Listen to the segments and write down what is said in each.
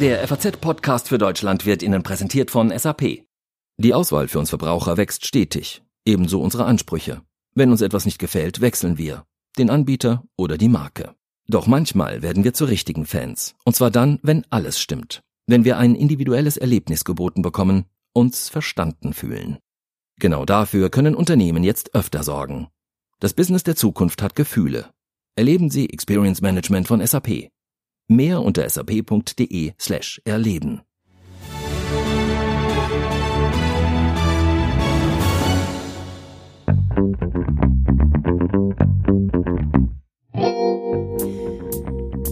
Der FAZ-Podcast für Deutschland wird Ihnen präsentiert von SAP. Die Auswahl für uns Verbraucher wächst stetig, ebenso unsere Ansprüche. Wenn uns etwas nicht gefällt, wechseln wir, den Anbieter oder die Marke. Doch manchmal werden wir zu richtigen Fans, und zwar dann, wenn alles stimmt, wenn wir ein individuelles Erlebnis geboten bekommen, uns verstanden fühlen. Genau dafür können Unternehmen jetzt öfter sorgen. Das Business der Zukunft hat Gefühle. Erleben Sie Experience Management von SAP. Mehr unter sap.de slash erleben.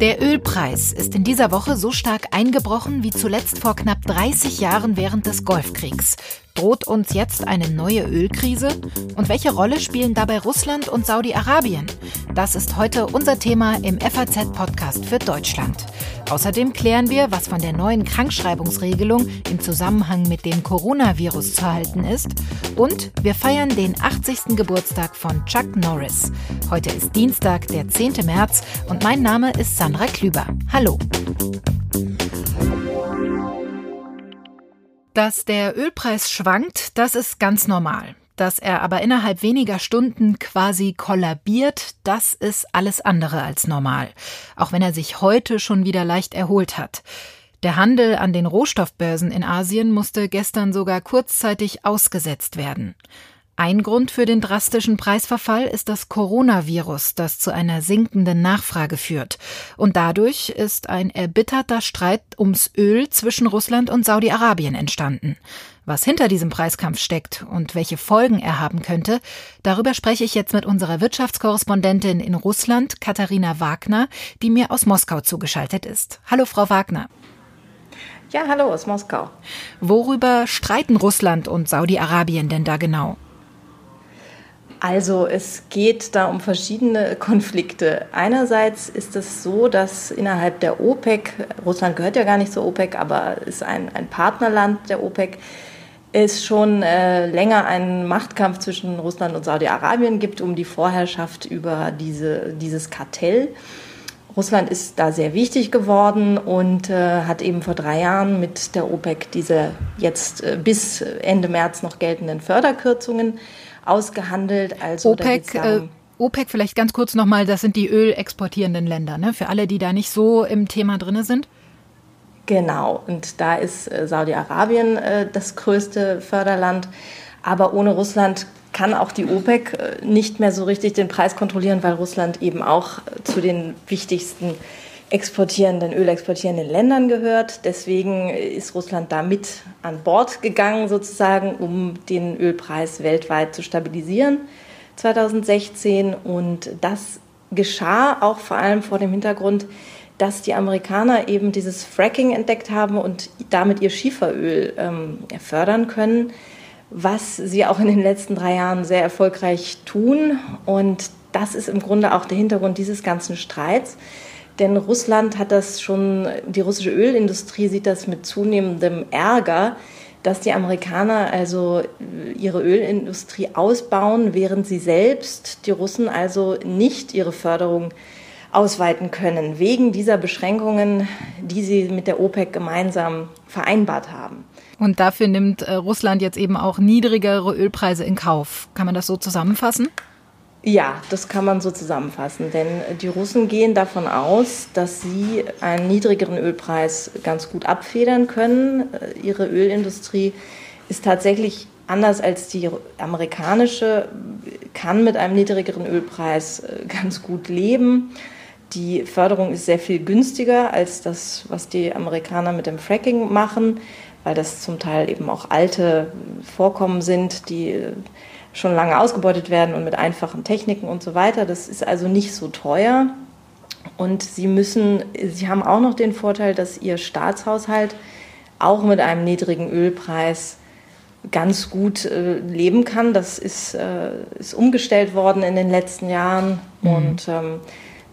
Der Ölpreis ist in dieser Woche so stark eingebrochen wie zuletzt vor knapp 30 Jahren während des Golfkriegs. Droht uns jetzt eine neue Ölkrise? Und welche Rolle spielen dabei Russland und Saudi-Arabien? Das ist heute unser Thema im FAZ-Podcast für Deutschland. Außerdem klären wir, was von der neuen Krankschreibungsregelung im Zusammenhang mit dem Coronavirus zu halten ist. Und wir feiern den 80. Geburtstag von Chuck Norris. Heute ist Dienstag, der 10. März und mein Name ist Sandra Klüber. Hallo. Dass der Ölpreis schwankt, das ist ganz normal. Dass er aber innerhalb weniger Stunden quasi kollabiert, das ist alles andere als normal. Auch wenn er sich heute schon wieder leicht erholt hat. Der Handel an den Rohstoffbörsen in Asien musste gestern sogar kurzzeitig ausgesetzt werden. Ein Grund für den drastischen Preisverfall ist das Coronavirus, das zu einer sinkenden Nachfrage führt. Und dadurch ist ein erbitterter Streit ums Öl zwischen Russland und Saudi-Arabien entstanden. Was hinter diesem Preiskampf steckt und welche Folgen er haben könnte, darüber spreche ich jetzt mit unserer Wirtschaftskorrespondentin in Russland, Katharina Wagner, die mir aus Moskau zugeschaltet ist. Hallo, Frau Wagner. Ja, hallo aus Moskau. Worüber streiten Russland und Saudi-Arabien denn da genau? Also es geht da um verschiedene Konflikte. Einerseits ist es so, dass innerhalb der OPEC, Russland gehört ja gar nicht zur OPEC, aber ist ein, ein Partnerland der OPEC, es schon äh, länger einen Machtkampf zwischen Russland und Saudi-Arabien gibt um die Vorherrschaft über diese, dieses Kartell. Russland ist da sehr wichtig geworden und äh, hat eben vor drei Jahren mit der OPEC diese jetzt äh, bis Ende März noch geltenden Förderkürzungen ausgehandelt. Also OPEC, äh, OPEC vielleicht ganz kurz nochmal, das sind die ölexportierenden Länder, ne? für alle, die da nicht so im Thema drin sind. Genau, und da ist äh, Saudi-Arabien äh, das größte Förderland. Aber ohne Russland kann auch die OPEC äh, nicht mehr so richtig den Preis kontrollieren, weil Russland eben auch äh, zu den wichtigsten exportierenden, ölexportierenden Ländern gehört. Deswegen ist Russland da mit an Bord gegangen, sozusagen, um den Ölpreis weltweit zu stabilisieren 2016. Und das geschah auch vor allem vor dem Hintergrund, dass die Amerikaner eben dieses Fracking entdeckt haben und damit ihr Schieferöl ähm, fördern können, was sie auch in den letzten drei Jahren sehr erfolgreich tun. Und das ist im Grunde auch der Hintergrund dieses ganzen Streits. Denn Russland hat das schon, die russische Ölindustrie sieht das mit zunehmendem Ärger, dass die Amerikaner also ihre Ölindustrie ausbauen, während sie selbst, die Russen, also nicht ihre Förderung ausweiten können, wegen dieser Beschränkungen, die sie mit der OPEC gemeinsam vereinbart haben. Und dafür nimmt äh, Russland jetzt eben auch niedrigere Ölpreise in Kauf. Kann man das so zusammenfassen? Ja, das kann man so zusammenfassen, denn die Russen gehen davon aus, dass sie einen niedrigeren Ölpreis ganz gut abfedern können. Ihre Ölindustrie ist tatsächlich anders als die amerikanische, kann mit einem niedrigeren Ölpreis äh, ganz gut leben. Die Förderung ist sehr viel günstiger als das, was die Amerikaner mit dem Fracking machen, weil das zum Teil eben auch alte Vorkommen sind, die schon lange ausgebeutet werden und mit einfachen Techniken und so weiter. Das ist also nicht so teuer. Und sie müssen, sie haben auch noch den Vorteil, dass ihr Staatshaushalt auch mit einem niedrigen Ölpreis ganz gut äh, leben kann. Das ist, äh, ist umgestellt worden in den letzten Jahren. Mhm. Und ähm,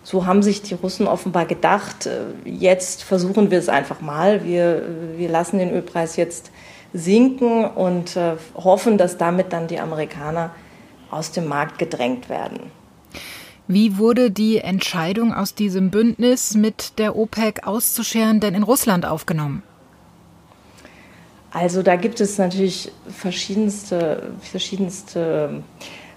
so haben sich die Russen offenbar gedacht, äh, jetzt versuchen wir es einfach mal. Wir, wir lassen den Ölpreis jetzt sinken und äh, hoffen, dass damit dann die Amerikaner aus dem Markt gedrängt werden. Wie wurde die Entscheidung aus diesem Bündnis mit der OPEC auszuscheren denn in Russland aufgenommen? Also da gibt es natürlich verschiedenste, verschiedenste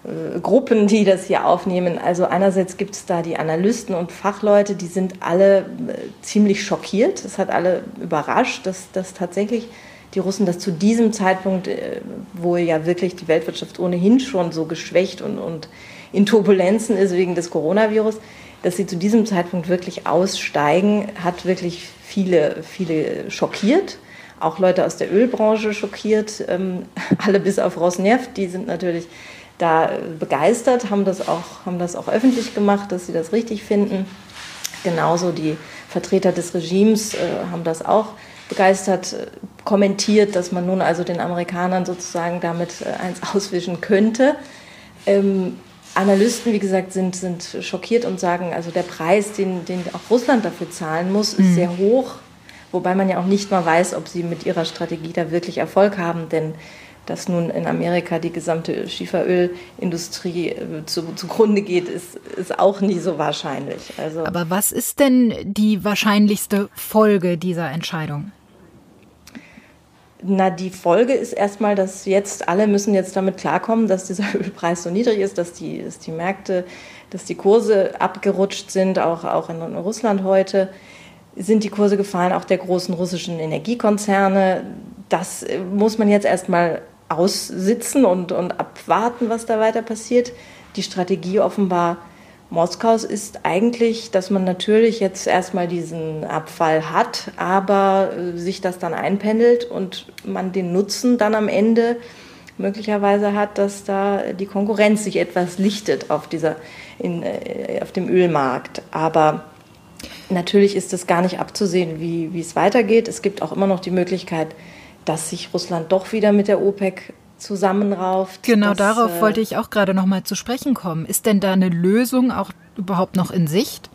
äh, Gruppen, die das hier aufnehmen. Also einerseits gibt es da die Analysten und Fachleute, die sind alle äh, ziemlich schockiert. Es hat alle überrascht, dass, dass tatsächlich die Russen das zu diesem Zeitpunkt, äh, wo ja wirklich die Weltwirtschaft ohnehin schon so geschwächt und, und in Turbulenzen ist wegen des Coronavirus, dass sie zu diesem Zeitpunkt wirklich aussteigen, hat wirklich viele, viele schockiert. Auch Leute aus der Ölbranche schockiert, ähm, alle bis auf Rosneft, die sind natürlich da begeistert, haben das, auch, haben das auch öffentlich gemacht, dass sie das richtig finden. Genauso die Vertreter des Regimes äh, haben das auch begeistert äh, kommentiert, dass man nun also den Amerikanern sozusagen damit äh, eins auswischen könnte. Ähm, Analysten, wie gesagt, sind, sind schockiert und sagen, also der Preis, den, den auch Russland dafür zahlen muss, ist mhm. sehr hoch. Wobei man ja auch nicht mal weiß, ob sie mit ihrer Strategie da wirklich Erfolg haben, denn dass nun in Amerika die gesamte Schieferölindustrie äh, zu, zugrunde geht, ist, ist auch nie so wahrscheinlich. Also Aber was ist denn die wahrscheinlichste Folge dieser Entscheidung? Na, die Folge ist erstmal, dass jetzt alle müssen jetzt damit klarkommen, dass dieser Ölpreis so niedrig ist, dass die, dass die Märkte, dass die Kurse abgerutscht sind, auch, auch in Russland heute sind die Kurse gefallen, auch der großen russischen Energiekonzerne. Das muss man jetzt erstmal aussitzen und, und abwarten, was da weiter passiert. Die Strategie offenbar Moskaus ist eigentlich, dass man natürlich jetzt erstmal diesen Abfall hat, aber äh, sich das dann einpendelt und man den Nutzen dann am Ende möglicherweise hat, dass da die Konkurrenz sich etwas lichtet auf, dieser, in, äh, auf dem Ölmarkt. Aber natürlich ist es gar nicht abzusehen, wie, wie es weitergeht. Es gibt auch immer noch die Möglichkeit, dass sich Russland doch wieder mit der OPEC zusammenrauft. Genau dass, darauf äh, wollte ich auch gerade noch mal zu sprechen kommen. Ist denn da eine Lösung auch überhaupt noch in Sicht?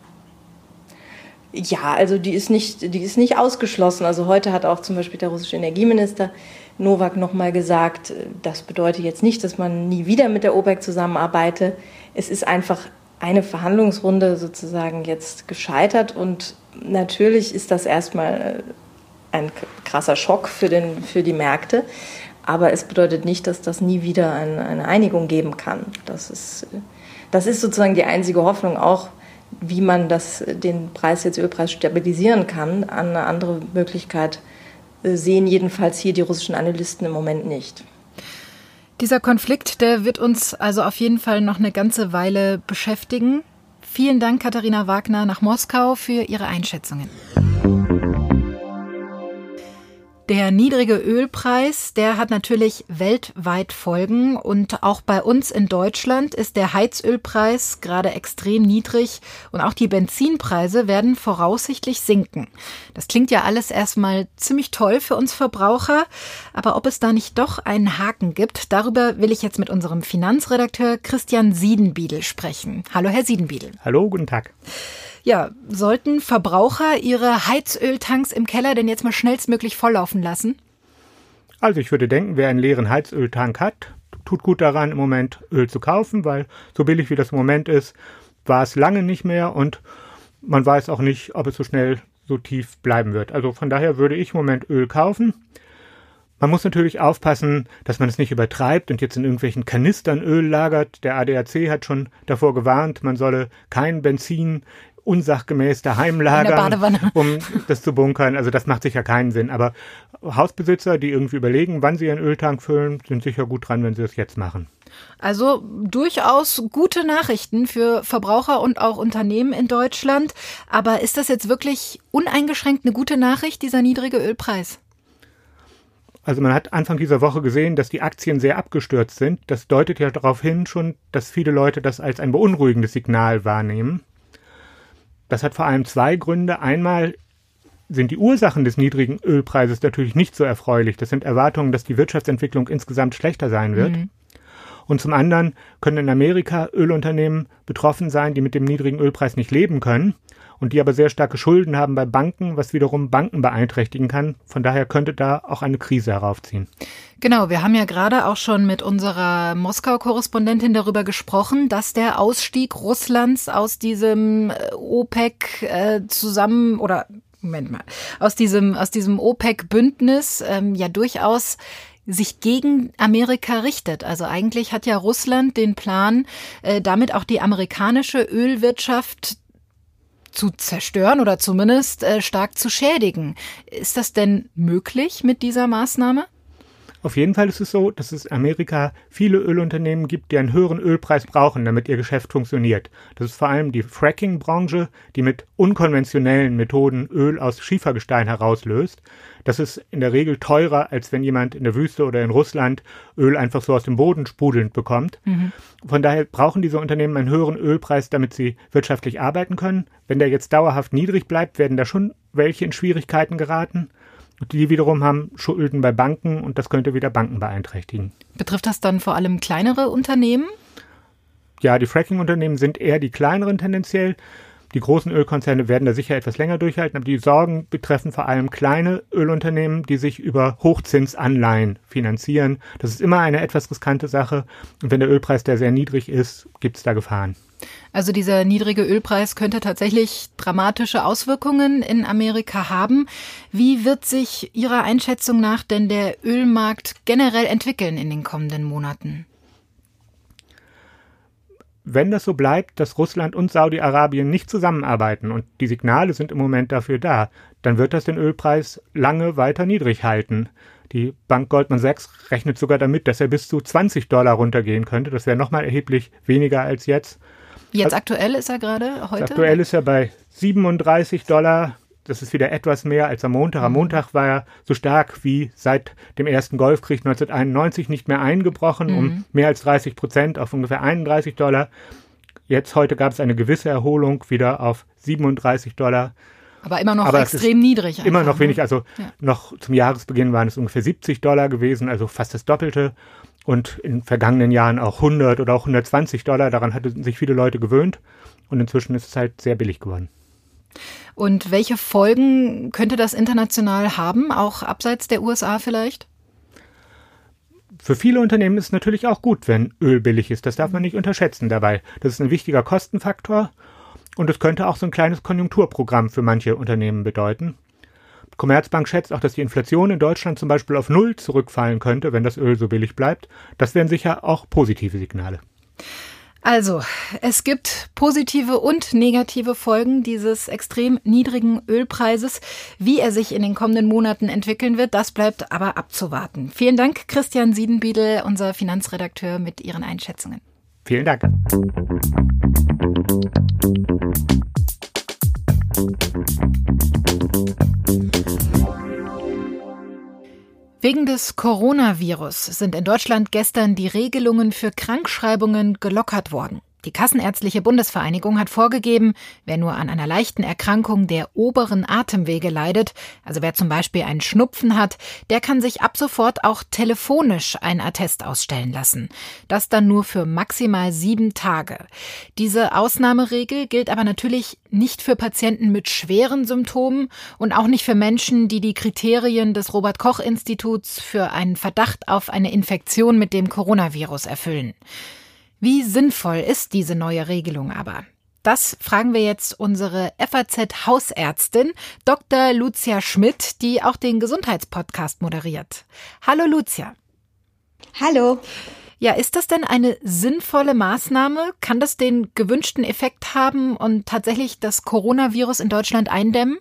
Ja, also die ist nicht, die ist nicht ausgeschlossen. Also heute hat auch zum Beispiel der russische Energieminister Novak noch mal gesagt, das bedeutet jetzt nicht, dass man nie wieder mit der OPEC zusammenarbeite. Es ist einfach eine Verhandlungsrunde sozusagen jetzt gescheitert und natürlich ist das erstmal ein krasser Schock für, den, für die Märkte. Aber es bedeutet nicht, dass das nie wieder eine, eine Einigung geben kann. Das ist, das ist sozusagen die einzige Hoffnung auch, wie man das, den Preis, jetzt Ölpreis stabilisieren kann. Eine andere Möglichkeit äh, sehen jedenfalls hier die russischen Analysten im Moment nicht. Dieser Konflikt, der wird uns also auf jeden Fall noch eine ganze Weile beschäftigen. Vielen Dank, Katharina Wagner, nach Moskau für Ihre Einschätzungen. Der niedrige Ölpreis, der hat natürlich weltweit Folgen und auch bei uns in Deutschland ist der Heizölpreis gerade extrem niedrig und auch die Benzinpreise werden voraussichtlich sinken. Das klingt ja alles erstmal ziemlich toll für uns Verbraucher, aber ob es da nicht doch einen Haken gibt, darüber will ich jetzt mit unserem Finanzredakteur Christian Siedenbiedel sprechen. Hallo Herr Siedenbiedel. Hallo, guten Tag. Ja, sollten Verbraucher ihre Heizöltanks im Keller denn jetzt mal schnellstmöglich volllaufen lassen? Also ich würde denken, wer einen leeren Heizöltank hat, tut gut daran, im Moment Öl zu kaufen, weil so billig wie das im Moment ist, war es lange nicht mehr und man weiß auch nicht, ob es so schnell so tief bleiben wird. Also von daher würde ich im Moment Öl kaufen. Man muss natürlich aufpassen, dass man es nicht übertreibt und jetzt in irgendwelchen Kanistern Öl lagert. Der ADAC hat schon davor gewarnt, man solle kein Benzin unsachgemäß daheim lagern, um das zu bunkern. Also das macht sicher keinen Sinn. Aber Hausbesitzer, die irgendwie überlegen, wann sie ihren Öltank füllen, sind sicher gut dran, wenn sie es jetzt machen. Also durchaus gute Nachrichten für Verbraucher und auch Unternehmen in Deutschland. Aber ist das jetzt wirklich uneingeschränkt eine gute Nachricht, dieser niedrige Ölpreis? Also man hat Anfang dieser Woche gesehen, dass die Aktien sehr abgestürzt sind. Das deutet ja darauf hin schon, dass viele Leute das als ein beunruhigendes Signal wahrnehmen. Das hat vor allem zwei Gründe. Einmal sind die Ursachen des niedrigen Ölpreises natürlich nicht so erfreulich. Das sind Erwartungen, dass die Wirtschaftsentwicklung insgesamt schlechter sein wird. Mhm. Und zum anderen können in Amerika Ölunternehmen betroffen sein, die mit dem niedrigen Ölpreis nicht leben können und die aber sehr starke Schulden haben bei Banken, was wiederum Banken beeinträchtigen kann. Von daher könnte da auch eine Krise heraufziehen. Genau, wir haben ja gerade auch schon mit unserer Moskau-Korrespondentin darüber gesprochen, dass der Ausstieg Russlands aus diesem äh, OPEC äh, zusammen oder Moment mal, aus diesem aus diesem OPEC-Bündnis ähm, ja durchaus sich gegen Amerika richtet. Also eigentlich hat ja Russland den Plan, äh, damit auch die amerikanische Ölwirtschaft zu zerstören oder zumindest äh, stark zu schädigen. Ist das denn möglich mit dieser Maßnahme? Auf jeden Fall ist es so, dass es in Amerika viele Ölunternehmen gibt, die einen höheren Ölpreis brauchen, damit ihr Geschäft funktioniert. Das ist vor allem die Fracking-Branche, die mit unkonventionellen Methoden Öl aus Schiefergestein herauslöst. Das ist in der Regel teurer, als wenn jemand in der Wüste oder in Russland Öl einfach so aus dem Boden sprudelnd bekommt. Mhm. Von daher brauchen diese Unternehmen einen höheren Ölpreis, damit sie wirtschaftlich arbeiten können. Wenn der jetzt dauerhaft niedrig bleibt, werden da schon welche in Schwierigkeiten geraten. Die wiederum haben Schulden bei Banken und das könnte wieder Banken beeinträchtigen. Betrifft das dann vor allem kleinere Unternehmen? Ja, die Fracking-Unternehmen sind eher die kleineren tendenziell. Die großen Ölkonzerne werden da sicher etwas länger durchhalten, aber die Sorgen betreffen vor allem kleine Ölunternehmen, die sich über Hochzinsanleihen finanzieren. Das ist immer eine etwas riskante Sache. Und wenn der Ölpreis da sehr niedrig ist, gibt es da Gefahren. Also dieser niedrige Ölpreis könnte tatsächlich dramatische Auswirkungen in Amerika haben. Wie wird sich Ihrer Einschätzung nach denn der Ölmarkt generell entwickeln in den kommenden Monaten? Wenn das so bleibt, dass Russland und Saudi-Arabien nicht zusammenarbeiten und die Signale sind im Moment dafür da, dann wird das den Ölpreis lange weiter niedrig halten. Die Bank Goldman Sachs rechnet sogar damit, dass er bis zu 20 Dollar runtergehen könnte. Das wäre nochmal erheblich weniger als jetzt. Jetzt aktuell ist er gerade heute? Aktuell ist er bei 37 Dollar. Das ist wieder etwas mehr als am Montag. Am mhm. Montag war er so stark wie seit dem ersten Golfkrieg 1991 nicht mehr eingebrochen, mhm. um mehr als 30 Prozent auf ungefähr 31 Dollar. Jetzt heute gab es eine gewisse Erholung wieder auf 37 Dollar. Aber immer noch Aber extrem niedrig. Einfach, immer noch ne? wenig. Also ja. noch zum Jahresbeginn waren es ungefähr 70 Dollar gewesen, also fast das Doppelte und in vergangenen Jahren auch 100 oder auch 120 Dollar. Daran hatten sich viele Leute gewöhnt und inzwischen ist es halt sehr billig geworden. Und welche Folgen könnte das international haben, auch abseits der USA vielleicht? Für viele Unternehmen ist es natürlich auch gut, wenn Öl billig ist. Das darf man nicht unterschätzen dabei. Das ist ein wichtiger Kostenfaktor und es könnte auch so ein kleines Konjunkturprogramm für manche Unternehmen bedeuten. Commerzbank schätzt auch, dass die Inflation in Deutschland zum Beispiel auf Null zurückfallen könnte, wenn das Öl so billig bleibt. Das wären sicher auch positive Signale. Also, es gibt positive und negative Folgen dieses extrem niedrigen Ölpreises. Wie er sich in den kommenden Monaten entwickeln wird, das bleibt aber abzuwarten. Vielen Dank, Christian Siedenbiedel, unser Finanzredakteur, mit Ihren Einschätzungen. Vielen Dank. Wegen des Coronavirus sind in Deutschland gestern die Regelungen für Krankschreibungen gelockert worden. Die Kassenärztliche Bundesvereinigung hat vorgegeben, wer nur an einer leichten Erkrankung der oberen Atemwege leidet, also wer zum Beispiel einen Schnupfen hat, der kann sich ab sofort auch telefonisch ein Attest ausstellen lassen. Das dann nur für maximal sieben Tage. Diese Ausnahmeregel gilt aber natürlich nicht für Patienten mit schweren Symptomen und auch nicht für Menschen, die die Kriterien des Robert Koch Instituts für einen Verdacht auf eine Infektion mit dem Coronavirus erfüllen. Wie sinnvoll ist diese neue Regelung aber? Das fragen wir jetzt unsere FAZ-Hausärztin, Dr. Lucia Schmidt, die auch den Gesundheitspodcast moderiert. Hallo Lucia. Hallo. Ja, ist das denn eine sinnvolle Maßnahme? Kann das den gewünschten Effekt haben und tatsächlich das Coronavirus in Deutschland eindämmen?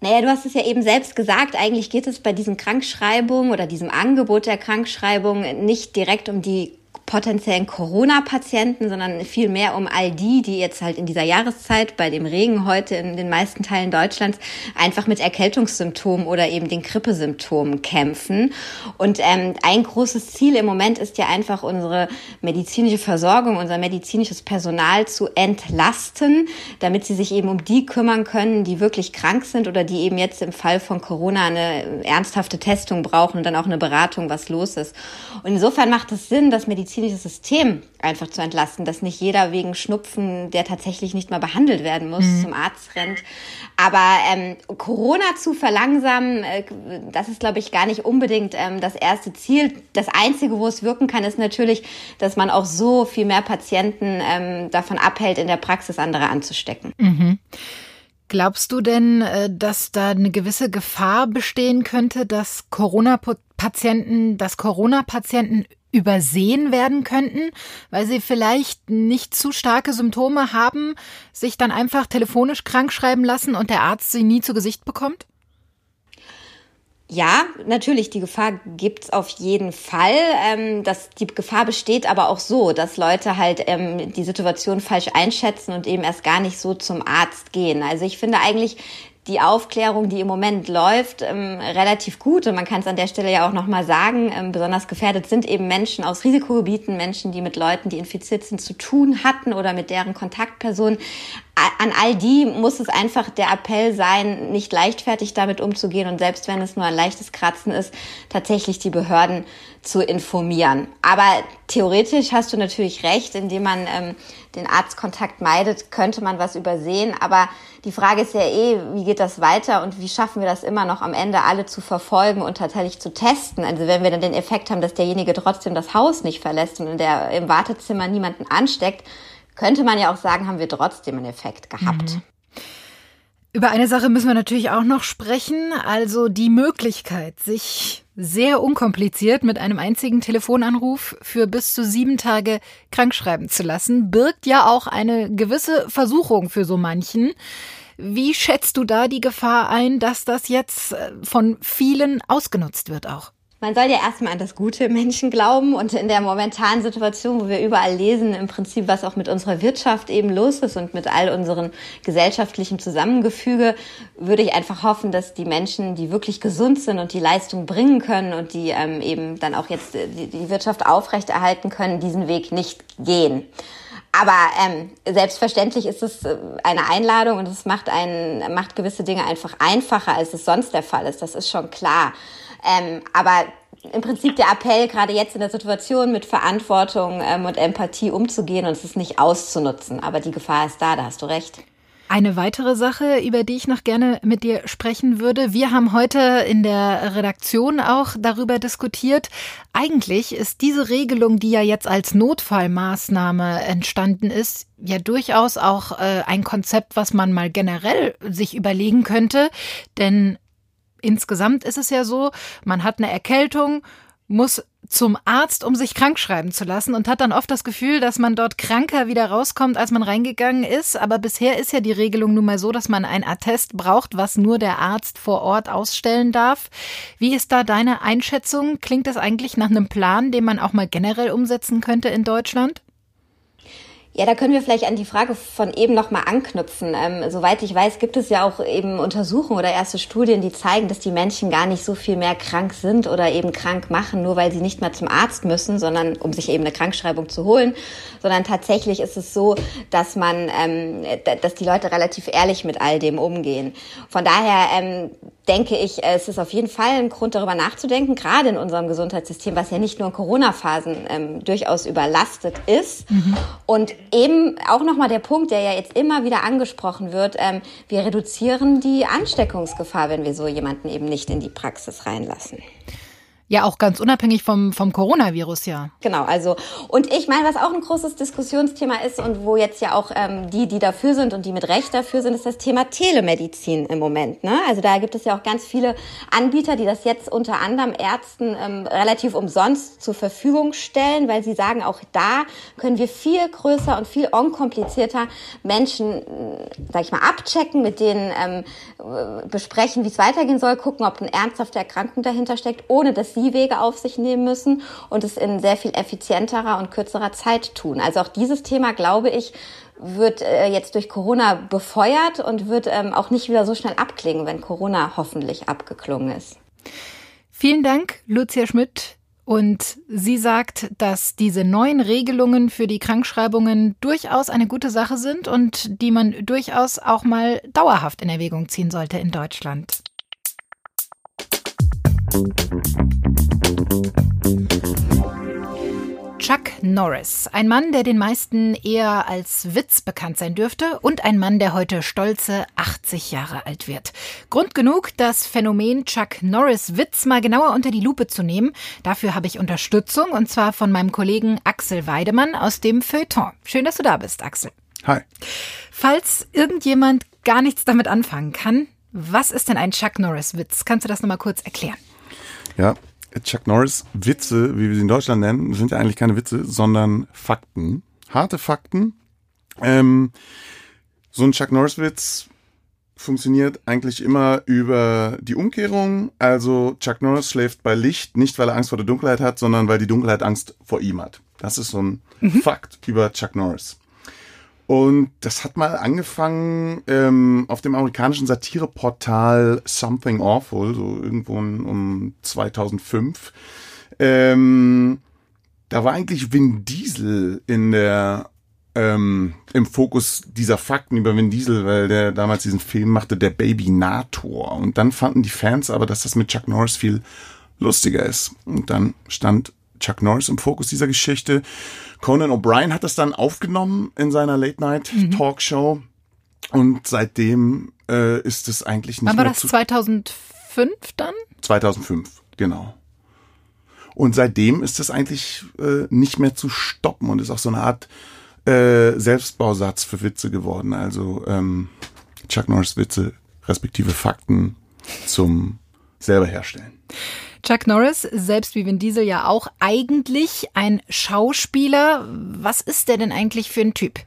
Naja, du hast es ja eben selbst gesagt, eigentlich geht es bei diesen Krankschreibungen oder diesem Angebot der Krankschreibung nicht direkt um die potenziellen Corona-Patienten, sondern vielmehr um all die, die jetzt halt in dieser Jahreszeit bei dem Regen heute in den meisten Teilen Deutschlands einfach mit Erkältungssymptomen oder eben den Grippesymptomen kämpfen. Und ähm, ein großes Ziel im Moment ist ja einfach unsere medizinische Versorgung, unser medizinisches Personal zu entlasten, damit sie sich eben um die kümmern können, die wirklich krank sind oder die eben jetzt im Fall von Corona eine ernsthafte Testung brauchen und dann auch eine Beratung, was los ist. Und insofern macht es Sinn, das medizinische System einfach zu entlasten, dass nicht jeder wegen Schnupfen, der tatsächlich nicht mal behandelt werden muss, mhm. zum Arzt rennt. Aber ähm, Corona zu verlangsamen, äh, das ist, glaube ich, gar nicht unbedingt ähm, das erste Ziel. Das Einzige, wo es wirken kann, ist natürlich, dass man auch so viel mehr Patienten ähm, davon abhält, in der Praxis andere anzustecken. Mhm. Glaubst du denn, äh, dass da eine gewisse Gefahr bestehen könnte, dass Corona-Patienten, dass Corona-Patienten übersehen werden könnten, weil sie vielleicht nicht zu starke Symptome haben, sich dann einfach telefonisch krank schreiben lassen und der Arzt sie nie zu Gesicht bekommt? Ja, natürlich, die Gefahr gibt's auf jeden Fall. Ähm, dass die Gefahr besteht aber auch so, dass Leute halt ähm, die Situation falsch einschätzen und eben erst gar nicht so zum Arzt gehen. Also ich finde eigentlich, die Aufklärung, die im Moment läuft, ähm, relativ gut. Und man kann es an der Stelle ja auch nochmal sagen, ähm, besonders gefährdet sind eben Menschen aus Risikogebieten, Menschen, die mit Leuten, die infiziert sind, zu tun hatten oder mit deren Kontaktpersonen an all die muss es einfach der Appell sein, nicht leichtfertig damit umzugehen und selbst wenn es nur ein leichtes Kratzen ist, tatsächlich die Behörden zu informieren. Aber theoretisch hast du natürlich recht, indem man ähm, den Arztkontakt meidet, könnte man was übersehen. Aber die Frage ist ja eh, wie geht das weiter und wie schaffen wir das immer noch am Ende alle zu verfolgen und tatsächlich zu testen? Also wenn wir dann den Effekt haben, dass derjenige trotzdem das Haus nicht verlässt und in der, im Wartezimmer niemanden ansteckt, könnte man ja auch sagen, haben wir trotzdem einen Effekt gehabt. Mhm. Über eine Sache müssen wir natürlich auch noch sprechen, also die Möglichkeit, sich sehr unkompliziert mit einem einzigen Telefonanruf für bis zu sieben Tage krankschreiben zu lassen, birgt ja auch eine gewisse Versuchung für so manchen. Wie schätzt du da die Gefahr ein, dass das jetzt äh, von vielen ausgenutzt wird auch? Man soll ja erstmal an das Gute im Menschen glauben und in der momentanen Situation, wo wir überall lesen, im Prinzip, was auch mit unserer Wirtschaft eben los ist und mit all unseren gesellschaftlichen Zusammengefüge, würde ich einfach hoffen, dass die Menschen, die wirklich gesund sind und die Leistung bringen können und die ähm, eben dann auch jetzt die, die Wirtschaft aufrechterhalten können, diesen Weg nicht gehen. Aber ähm, selbstverständlich ist es äh, eine Einladung und es macht, einen, macht gewisse Dinge einfach einfacher, als es sonst der Fall ist. Das ist schon klar. Ähm, aber im Prinzip der Appell, gerade jetzt in der Situation mit Verantwortung ähm, und Empathie umzugehen und es nicht auszunutzen. Aber die Gefahr ist da, da hast du recht. Eine weitere Sache, über die ich noch gerne mit dir sprechen würde. Wir haben heute in der Redaktion auch darüber diskutiert. Eigentlich ist diese Regelung, die ja jetzt als Notfallmaßnahme entstanden ist, ja durchaus auch äh, ein Konzept, was man mal generell sich überlegen könnte. Denn insgesamt ist es ja so, man hat eine Erkältung, muss zum Arzt, um sich krank schreiben zu lassen und hat dann oft das Gefühl, dass man dort kranker wieder rauskommt, als man reingegangen ist. Aber bisher ist ja die Regelung nun mal so, dass man ein Attest braucht, was nur der Arzt vor Ort ausstellen darf. Wie ist da deine Einschätzung? Klingt das eigentlich nach einem Plan, den man auch mal generell umsetzen könnte in Deutschland? Ja, da können wir vielleicht an die Frage von eben nochmal anknüpfen. Ähm, soweit ich weiß, gibt es ja auch eben Untersuchungen oder erste Studien, die zeigen, dass die Menschen gar nicht so viel mehr krank sind oder eben krank machen, nur weil sie nicht mehr zum Arzt müssen, sondern um sich eben eine Krankschreibung zu holen, sondern tatsächlich ist es so, dass man, ähm, dass die Leute relativ ehrlich mit all dem umgehen. Von daher ähm, denke ich, es ist auf jeden Fall ein Grund, darüber nachzudenken, gerade in unserem Gesundheitssystem, was ja nicht nur in Corona-Phasen ähm, durchaus überlastet ist. Mhm. Und eben auch nochmal der Punkt, der ja jetzt immer wieder angesprochen wird, ähm, wir reduzieren die Ansteckungsgefahr, wenn wir so jemanden eben nicht in die Praxis reinlassen. Ja, auch ganz unabhängig vom, vom Coronavirus, ja. Genau, also und ich meine, was auch ein großes Diskussionsthema ist und wo jetzt ja auch ähm, die, die dafür sind und die mit Recht dafür sind, ist das Thema Telemedizin im Moment. Ne? Also da gibt es ja auch ganz viele Anbieter, die das jetzt unter anderem Ärzten ähm, relativ umsonst zur Verfügung stellen, weil sie sagen, auch da können wir viel größer und viel unkomplizierter Menschen, sag ich mal, abchecken, mit denen ähm, besprechen, wie es weitergehen soll, gucken, ob eine ernsthafte Erkrankung dahinter steckt, ohne dass sie Wege auf sich nehmen müssen und es in sehr viel effizienterer und kürzerer Zeit tun. Also auch dieses Thema, glaube ich, wird äh, jetzt durch Corona befeuert und wird ähm, auch nicht wieder so schnell abklingen, wenn Corona hoffentlich abgeklungen ist. Vielen Dank, Lucia Schmidt. Und sie sagt, dass diese neuen Regelungen für die Krankschreibungen durchaus eine gute Sache sind und die man durchaus auch mal dauerhaft in Erwägung ziehen sollte in Deutschland. Chuck Norris, ein Mann, der den meisten eher als Witz bekannt sein dürfte und ein Mann, der heute stolze 80 Jahre alt wird. Grund genug, das Phänomen Chuck Norris Witz mal genauer unter die Lupe zu nehmen. Dafür habe ich Unterstützung und zwar von meinem Kollegen Axel Weidemann aus dem Feuilleton. Schön, dass du da bist, Axel. Hi. Falls irgendjemand gar nichts damit anfangen kann, was ist denn ein Chuck Norris Witz? Kannst du das nochmal kurz erklären? Ja, Chuck Norris Witze, wie wir sie in Deutschland nennen, sind ja eigentlich keine Witze, sondern Fakten. Harte Fakten. Ähm, so ein Chuck Norris Witz funktioniert eigentlich immer über die Umkehrung. Also Chuck Norris schläft bei Licht, nicht weil er Angst vor der Dunkelheit hat, sondern weil die Dunkelheit Angst vor ihm hat. Das ist so ein mhm. Fakt über Chuck Norris. Und das hat mal angefangen ähm, auf dem amerikanischen Satireportal Something Awful, so irgendwo um 2005. Ähm, da war eigentlich Vin Diesel in der ähm, im Fokus dieser Fakten über Vin Diesel, weil der damals diesen Film machte, der Baby Nator. Und dann fanden die Fans aber, dass das mit Chuck Norris viel lustiger ist. Und dann stand Chuck Norris im Fokus dieser Geschichte. Conan O'Brien hat das dann aufgenommen in seiner Late-Night-Talkshow mhm. und seitdem äh, ist es eigentlich nicht Wann war das 2005 dann? 2005, genau. Und seitdem ist es eigentlich äh, nicht mehr zu stoppen und ist auch so eine Art äh, Selbstbausatz für Witze geworden. Also ähm, Chuck Norris Witze respektive Fakten zum selber herstellen. Chuck Norris, selbst wie Vin Diesel ja auch eigentlich ein Schauspieler. Was ist der denn eigentlich für ein Typ?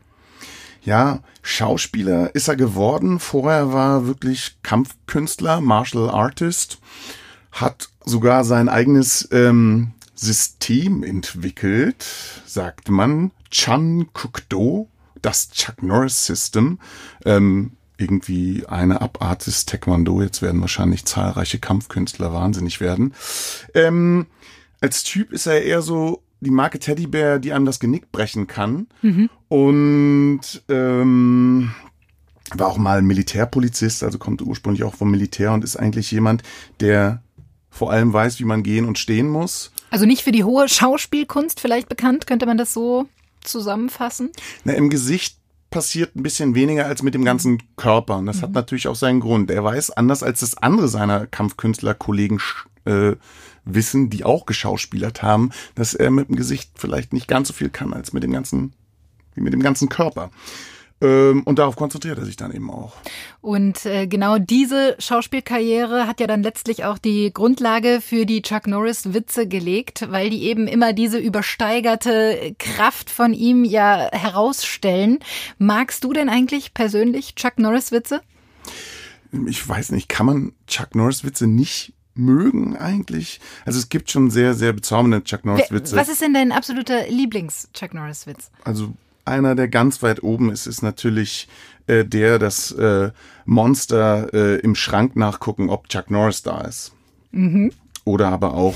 Ja, Schauspieler ist er geworden. Vorher war wirklich Kampfkünstler, Martial Artist, hat sogar sein eigenes ähm, System entwickelt, sagt man. Chan Kukdo, das Chuck Norris System. Ähm, irgendwie eine Abart des Taekwondo. Jetzt werden wahrscheinlich zahlreiche Kampfkünstler wahnsinnig werden. Ähm, als Typ ist er eher so die Marke Teddybär, die einem das Genick brechen kann. Mhm. Und ähm, war auch mal Militärpolizist, also kommt ursprünglich auch vom Militär und ist eigentlich jemand, der vor allem weiß, wie man gehen und stehen muss. Also nicht für die hohe Schauspielkunst vielleicht bekannt, könnte man das so zusammenfassen? Na, im Gesicht passiert ein bisschen weniger als mit dem ganzen Körper. Und das mhm. hat natürlich auch seinen Grund. Er weiß, anders als das andere seiner Kampfkünstlerkollegen äh, wissen, die auch geschauspielert haben, dass er mit dem Gesicht vielleicht nicht ganz so viel kann als mit dem ganzen, wie mit dem ganzen Körper. Ähm, und darauf konzentriert er sich dann eben auch. Und äh, genau diese Schauspielkarriere hat ja dann letztlich auch die Grundlage für die Chuck Norris Witze gelegt, weil die eben immer diese übersteigerte Kraft von ihm ja herausstellen. Magst du denn eigentlich persönlich Chuck Norris Witze? Ich weiß nicht, kann man Chuck Norris Witze nicht mögen eigentlich? Also es gibt schon sehr, sehr bezaubernde Chuck Norris Witze. Was ist denn dein absoluter Lieblings-Chuck Norris Witz? Also einer, der ganz weit oben ist, ist natürlich äh, der, das äh, Monster äh, im Schrank nachgucken, ob Chuck Norris da ist. Mhm. Oder aber auch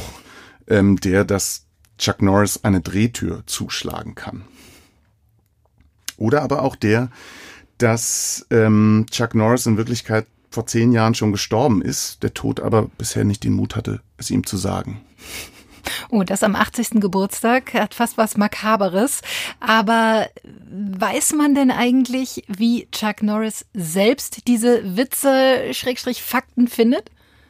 ähm, der, dass Chuck Norris eine Drehtür zuschlagen kann. Oder aber auch der, dass ähm, Chuck Norris in Wirklichkeit vor zehn Jahren schon gestorben ist, der Tod aber bisher nicht den Mut hatte, es ihm zu sagen. Oh, das am 80. Geburtstag hat fast was Makaberes. Aber weiß man denn eigentlich, wie Chuck Norris selbst diese Witze, Schrägstrich Fakten findet?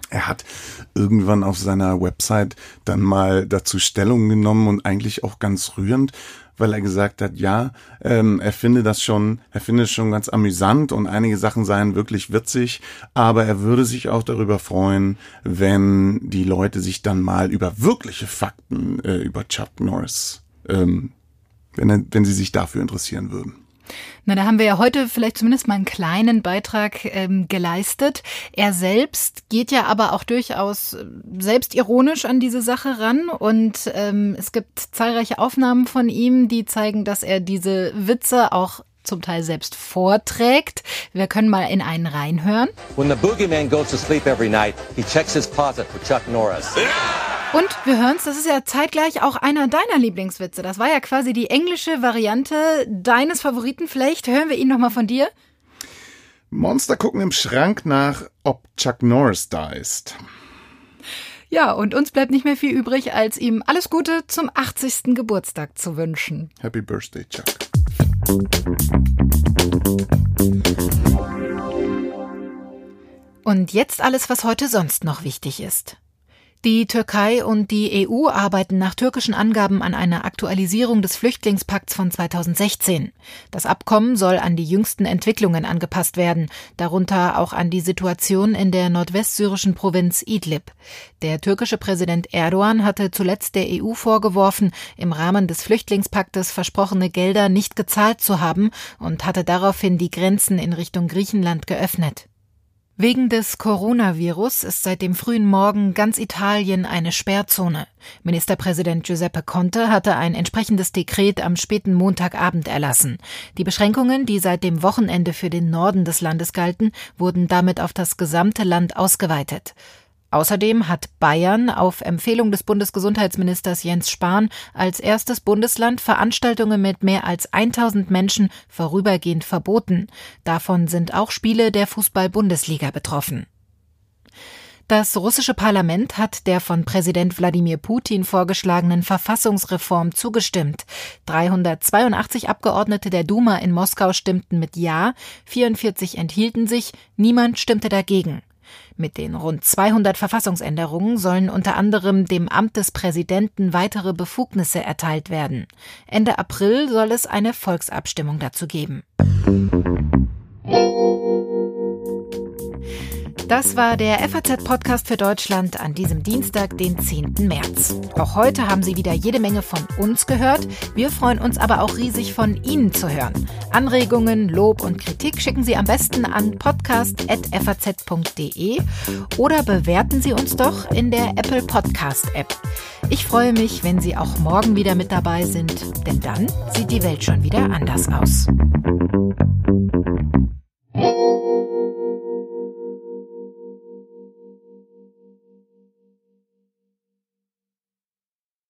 Er hat irgendwann auf seiner Website dann mal dazu Stellung genommen und eigentlich auch ganz rührend weil er gesagt hat, ja, ähm, er finde das schon, er finde es schon ganz amüsant und einige Sachen seien wirklich witzig, aber er würde sich auch darüber freuen, wenn die Leute sich dann mal über wirkliche Fakten äh, über Chuck Norris, ähm, wenn, er, wenn sie sich dafür interessieren würden. Na, da haben wir ja heute vielleicht zumindest mal einen kleinen Beitrag ähm, geleistet. Er selbst geht ja aber auch durchaus äh, selbstironisch an diese Sache ran und ähm, es gibt zahlreiche Aufnahmen von ihm, die zeigen, dass er diese Witze auch zum Teil selbst vorträgt. Wir können mal in einen reinhören. When the boogeyman goes to sleep every night, he checks his closet for Chuck Norris. Und wir hören es, das ist ja zeitgleich auch einer deiner Lieblingswitze. Das war ja quasi die englische Variante deines Favoriten. Vielleicht hören wir ihn nochmal von dir. Monster gucken im Schrank nach, ob Chuck Norris da ist. Ja, und uns bleibt nicht mehr viel übrig, als ihm alles Gute zum 80. Geburtstag zu wünschen. Happy Birthday, Chuck. Und jetzt alles, was heute sonst noch wichtig ist. Die Türkei und die EU arbeiten nach türkischen Angaben an einer Aktualisierung des Flüchtlingspakts von 2016. Das Abkommen soll an die jüngsten Entwicklungen angepasst werden, darunter auch an die Situation in der nordwestsyrischen Provinz Idlib. Der türkische Präsident Erdogan hatte zuletzt der EU vorgeworfen, im Rahmen des Flüchtlingspaktes versprochene Gelder nicht gezahlt zu haben und hatte daraufhin die Grenzen in Richtung Griechenland geöffnet. Wegen des Coronavirus ist seit dem frühen Morgen ganz Italien eine Sperrzone. Ministerpräsident Giuseppe Conte hatte ein entsprechendes Dekret am späten Montagabend erlassen. Die Beschränkungen, die seit dem Wochenende für den Norden des Landes galten, wurden damit auf das gesamte Land ausgeweitet. Außerdem hat Bayern auf Empfehlung des Bundesgesundheitsministers Jens Spahn als erstes Bundesland Veranstaltungen mit mehr als 1000 Menschen vorübergehend verboten. Davon sind auch Spiele der Fußball-Bundesliga betroffen. Das russische Parlament hat der von Präsident Wladimir Putin vorgeschlagenen Verfassungsreform zugestimmt. 382 Abgeordnete der Duma in Moskau stimmten mit Ja, 44 enthielten sich, niemand stimmte dagegen. Mit den rund 200 Verfassungsänderungen sollen unter anderem dem Amt des Präsidenten weitere Befugnisse erteilt werden. Ende April soll es eine Volksabstimmung dazu geben. Das war der FAZ-Podcast für Deutschland an diesem Dienstag, den 10. März. Auch heute haben Sie wieder jede Menge von uns gehört. Wir freuen uns aber auch riesig von Ihnen zu hören. Anregungen, Lob und Kritik schicken Sie am besten an podcast.faz.de oder bewerten Sie uns doch in der Apple Podcast App. Ich freue mich, wenn Sie auch morgen wieder mit dabei sind, denn dann sieht die Welt schon wieder anders aus.